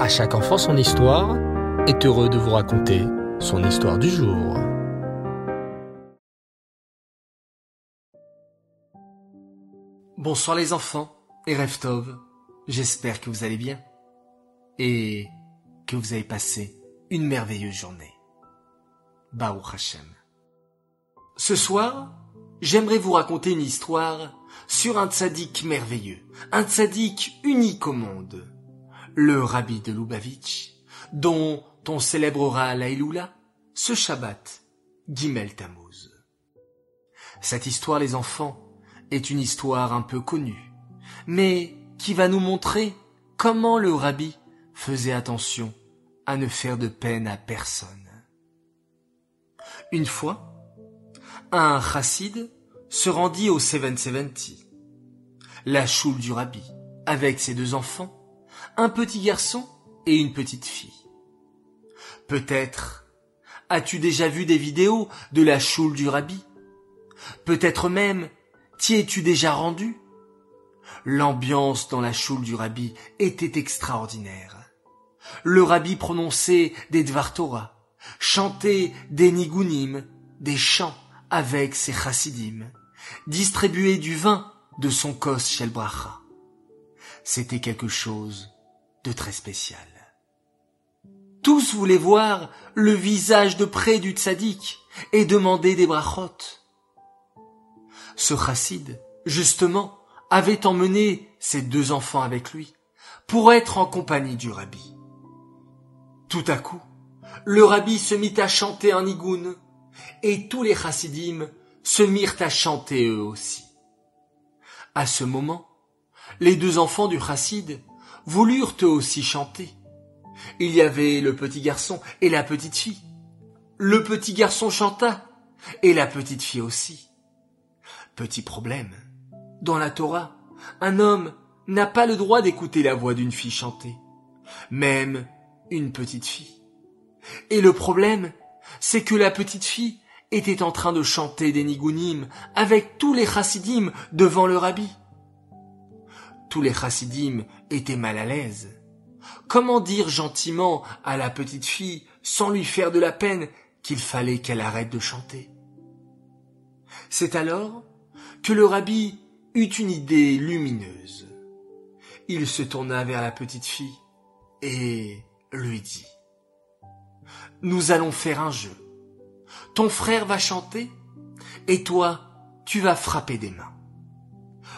À chaque enfant son histoire est heureux de vous raconter son histoire du jour. Bonsoir les enfants et Reftov, j'espère que vous allez bien et que vous avez passé une merveilleuse journée. Baruch Hashem. Ce soir, j'aimerais vous raconter une histoire sur un tzaddik merveilleux, un tzaddik unique au monde, le rabbi de Lubavitch, dont on célébrera la ce Shabbat, Gimel Tammuz. Cette histoire, les enfants, est une histoire un peu connue, mais qui va nous montrer comment le rabbi faisait attention à ne faire de peine à personne. Une fois, un chassid se rendit au 770, la choule du rabbi, avec ses deux enfants, un petit garçon et une petite fille. Peut-être as-tu déjà vu des vidéos de la choule du rabbi? Peut-être même t'y es-tu déjà rendu? L'ambiance dans la choule du rabbi était extraordinaire. Le rabbi prononçait des Dvar Torah, chantait des nigunim, des chants avec ses chassidim, distribuait du vin de son kos shel bracha. C'était quelque chose de très spécial. Tous voulaient voir le visage de près du tzaddik et demander des brachot. Ce chassid, justement, avait emmené ses deux enfants avec lui pour être en compagnie du rabbi. Tout à coup, le rabbi se mit à chanter un nigoun et tous les chassidim se mirent à chanter eux aussi. À ce moment, les deux enfants du chassid voulurent eux aussi chanter. Il y avait le petit garçon et la petite fille. Le petit garçon chanta et la petite fille aussi. Petit problème. Dans la Torah, un homme n'a pas le droit d'écouter la voix d'une fille chanter, même une petite fille. Et le problème, c'est que la petite fille était en train de chanter des nigunim avec tous les chassidim devant le rabbi. Tous les chassidim étaient mal à l'aise. Comment dire gentiment à la petite fille, sans lui faire de la peine, qu'il fallait qu'elle arrête de chanter? C'est alors que le rabbi eut une idée lumineuse. Il se tourna vers la petite fille et lui dit Nous allons faire un jeu. Ton frère va chanter et toi, tu vas frapper des mains.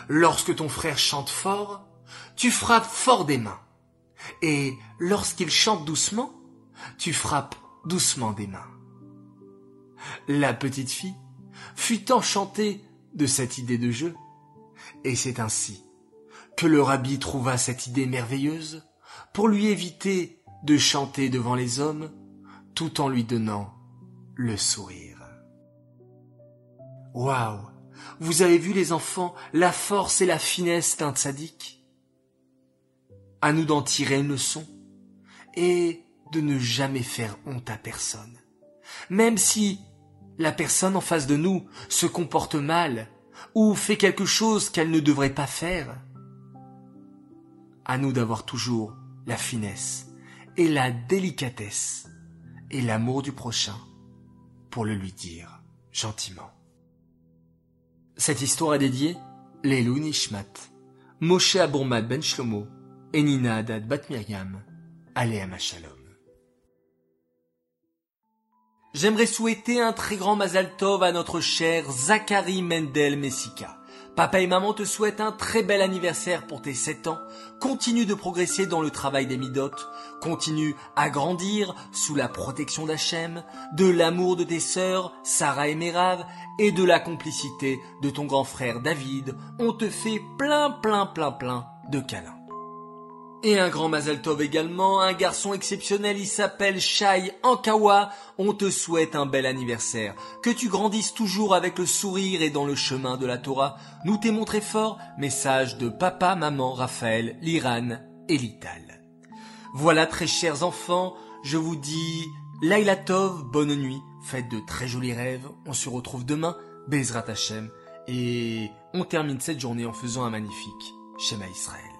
Lorsque ton frère chante fort, tu frappes fort des mains. Et lorsqu'il chante doucement, tu frappes doucement des mains. La petite fille fut enchantée de cette idée de jeu, et c'est ainsi que le rabbi trouva cette idée merveilleuse pour lui éviter de chanter devant les hommes tout en lui donnant le sourire. Waouh Vous avez vu les enfants la force et la finesse d'un tzaddik À nous d'en tirer une leçon et de ne jamais faire honte à personne. Même si la personne en face de nous se comporte mal ou fait quelque chose qu'elle ne devrait pas faire. À nous d'avoir toujours la finesse et la délicatesse et l'amour du prochain pour le lui dire gentiment. Cette histoire est dédiée Lelou Nishmat, Moshe Abourmad Ben Shlomo et Nina Adad Bat Miriam, Aléa Shalom. J'aimerais souhaiter un très grand Mazal Tov à notre cher Zachary Mendel Messika. Papa et maman te souhaitent un très bel anniversaire pour tes 7 ans. Continue de progresser dans le travail des midotes. Continue à grandir sous la protection d'Hachem, de l'amour de tes sœurs, Sarah et Merav, et de la complicité de ton grand frère David. On te fait plein, plein, plein, plein de câlins. Et un grand Mazel Tov également, un garçon exceptionnel, il s'appelle Shai Ankawa. On te souhaite un bel anniversaire. Que tu grandisses toujours avec le sourire et dans le chemin de la Torah. Nous t'aimons très fort. Message de papa, maman, Raphaël, Liran et Lital. Voilà très chers enfants, je vous dis Laila Tov, bonne nuit, faites de très jolis rêves. On se retrouve demain, Bezrat Hashem. Et on termine cette journée en faisant un magnifique Shema Israël.